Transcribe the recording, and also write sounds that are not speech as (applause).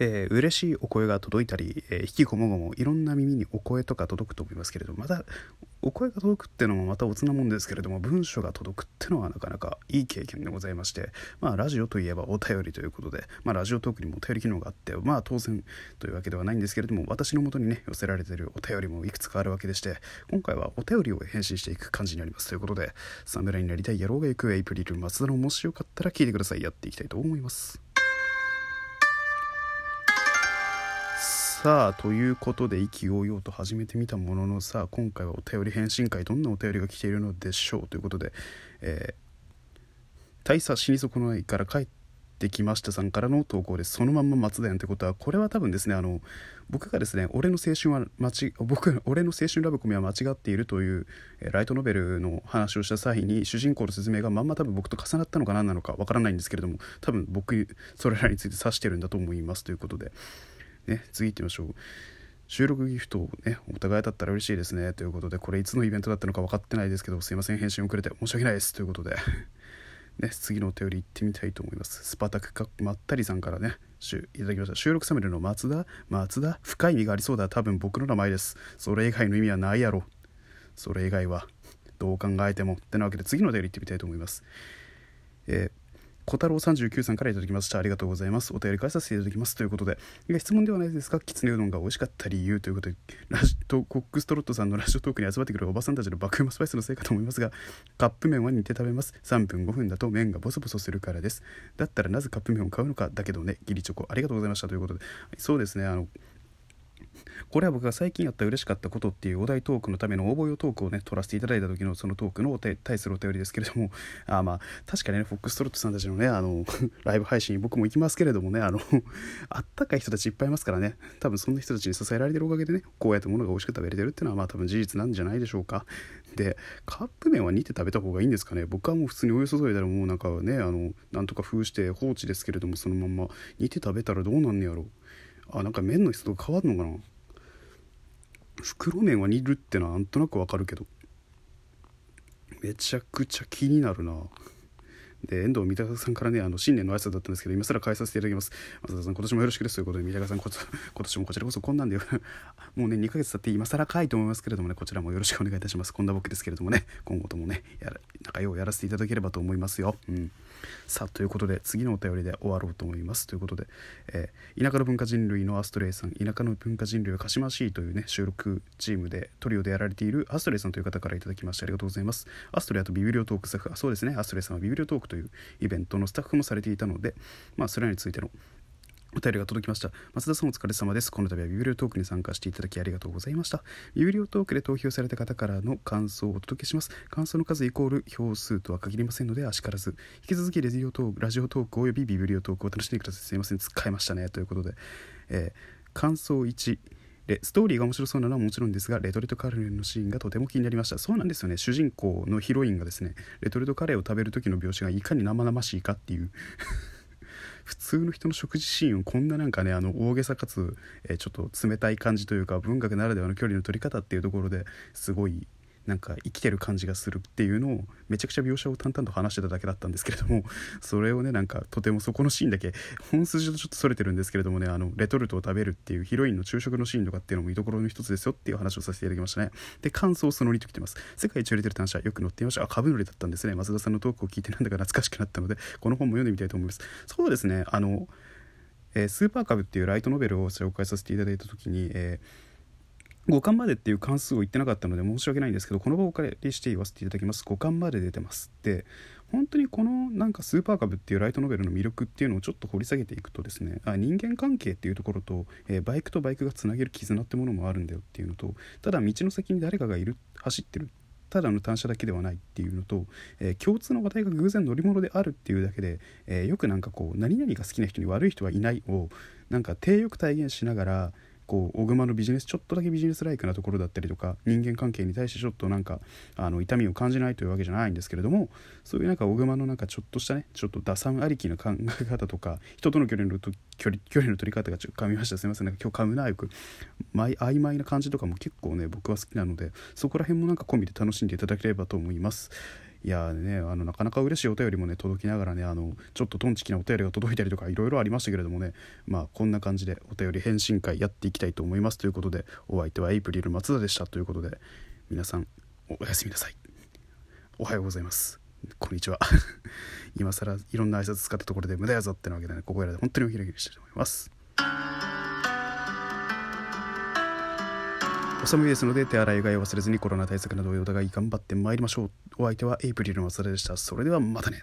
えー、嬉しいお声が届いたり、えー、引きこもごもいろんな耳にお声とか届くと思いますけれどまたお声が届くっていうのもまたおつなもんですけれども文章が届くっていうのはなかなかいい経験でございましてまあラジオといえばお便りということでまあラジオトークにもお便り機能があってまあ当然というわけではないんですけれども私のもとにね寄せられているお便りもいくつかあるわけでして今回はお便りを返信していく感じになります。ということで侍になりたい野郎が行くエイプリル松田のもしよかったら聞いてください。やっていきたいと思います。さあということで意気揚々と始めてみたもののさあ今回はお便り返信会どんなお便りが来ているのでしょうということで、えー、大佐死に損ないから帰ってきましたさんからの投稿ですそのまんま松田やんということはこれは多分ですねあの僕がですね俺の青春は間違 (laughs) 僕俺の青春ラブコメは間違っているという、えライトノベルの話をした際に主人公の説明がまんま多分僕と重なったのか何なのかわからないんですけれども多分僕それらについて指してるんだと思いますということでね、次行ってみましょう。収録ギフトをね、お互いだったら嬉しいですね。ということで、これいつのイベントだったのか分かってないですけど、すいません、返信遅れて申し訳ないです。ということで、ね、次のお便り行ってみたいと思います。スパタクかまったりさんからね、いただきました。収録サムネの松田松田深い意味がありそうだ。多分僕の名前です。それ以外の意味はないやろ。それ以外は、どう考えても。ってなわけで、次のお便り行ってみたいと思います。えー小太郎39さんからいただきました。ありがとうございます。お便り返させていただきます。ということで質問ではないですか？きつねうどんが美味しかった理由ということでラジとコックストロットさんのラジオトークに集まってくるおばさんたちの爆うまスパイスのせいかと思います。がカップ麺は煮て食べます。3分5分だと麺がボソボソするからです。だったらなぜカップ麺を買うのかだけどねギリチョコありがとうございました。ということで。そうですね。あのこれは僕が最近やった嬉しかったことっていうお題トークのための応募用トークをね取らせていただいた時のそのトークの対するお便りですけれども。(laughs) あまあ確かにねフォックストロットさんたちのねあの (laughs) ライブ配信僕も行きますけれどもねあの (laughs) あったかい人たちいっぱいいますからね。多分そんな人たちに支えられてるおかげでねこうやってものが美味しく食べれてるっていうのはまあ多分事実なんじゃないでしょうか。でカップ麺は煮て食べた方がいいんですかね。僕はもう普通にお湯注いだらもうなんかねあのなんとか封して放置ですけれどもそのまま煮て食べたらどうなんねやろ。あなんか麺の質とか変わるのかな？袋麺は煮るってのはなんとなくわかるけど。めちゃくちゃ気になるな。で遠藤三鷹さんからねあの新年の挨拶だったんですけど今更返させていただきます。松田さん今年もよろしくです。ということで三鷹さんこ今年もこちらこそこんなんで (laughs) もうね2ヶ月経って今更かいと思いますけれどもねこちらもよろしくお願いいたします。こんな僕ですけれどもね今後ともねやら仲良うやらせていただければと思いますよ。うん。さあということで次のお便りで終わろうと思います。ということで、えー、田舎の文化人類のアストレイさん田舎の文化人類は鹿島市というね収録チームでトリオでやられているアストレイさんという方から頂きましてありがとうございます。アストレイとビブリオトークスタッフそうですね。アストレイさんはビブリオトークというイベントのスタッフもされていたのでまあそれらについてのお便りが届きました。松田さんお疲れ様です。この度はビブリオトークに参加していただきありがとうございました。ビブリオトークで投票された方からの感想をお届けします。感想の数イコール票数とは限りませんので、あしからず、引き続きレジオトークラジオトークおよびビブリオトークを楽しんでください。すいません、使いましたね。ということで、えー、感想1。ストーリーが面白そうなのはもちろんですがレトルトカレーのシーンがとても気になりましたそうなんですよね主人公のヒロインがですねレトルトカレーを食べる時の描写がいかに生々しいかっていう普通の人の食事シーンをこんななんかねあの大げさかつ、え、ちょっと冷たい感じというか文学ならではの距離の取り方っていうところですごいなんか生きてる感じがするっていうのをめちゃくちゃ描写を淡々と話してただけだったんですけれども (laughs) それをねなんかとてもそこのシーンだけ本筋とちょっとそれてるんですけれどもねあのレトルトを食べるっていうヒロインの昼食のシーンとかっていうのも見どころの一つですよっていう話をさせていただきましたね。で感想その2と来てます。世界一売れてる単車よく載っていましたあ株乗りだったんですね。増田さんのトークを聞いてなんだか懐かしくなったのでこの本も読んでみたいと思います。そうですね。あのえー、スーパーカブっていうライトノベルを紹介させていただいた時に、えー5巻までっていう関数を言ってなかったので申し訳ないんですけどこの場をお借りして言わせていただきます。5巻まで出てます。で本当にこのなんかスーパーカブっていうライトノベルの魅力っていうのをちょっと掘り下げていくとですねあ人間関係っていうところと、えー、バイクとバイクがつなげる絆ってものもあるんだよっていうのとただ道の先に誰かがいる走ってるただの単車だけではないっていうのと、えー、共通の話題が偶然乗り物であるっていうだけで、えー、よくなんかこう何々が好きな人に悪い人はいないをなんか低欲体現しながらこう小熊のビジネスちょっとだけビジネスライクなところだったりとか人間関係に対してちょっとなんかあの痛みを感じないというわけじゃないんですけれどもそういうなんか小熊のなんかちょっとしたねちょっと打算ありきの考え方とか人との距離の距離距離の取り方がちょっと噛みました。すいません。なんか今日噛むなよく曖昧な感じとかも結構ね僕は好きなのでそこら辺もなんか込みで楽しんでいただければと思います。いやねあのなかなか嬉しいお便りもね届きながらねあのちょっとトンチキなお便りが届いたりとかいろいろありましたけれどもねまあこんな感じでお便り返信会やっていきたいと思いますということでお相手はエイプリル松田でしたということで皆さんおやすみなさい。おはようございます。こんにちは。(laughs) 今更いろんな挨拶使ったところで無駄やぞってなわけでねここらで本当にお開きにしたいと思います。お寒いですので手洗いうがいを忘れずにコロナ対策などをお互い頑張ってまいりましょう。お相手はエイプリルの松田でした。それではまたね。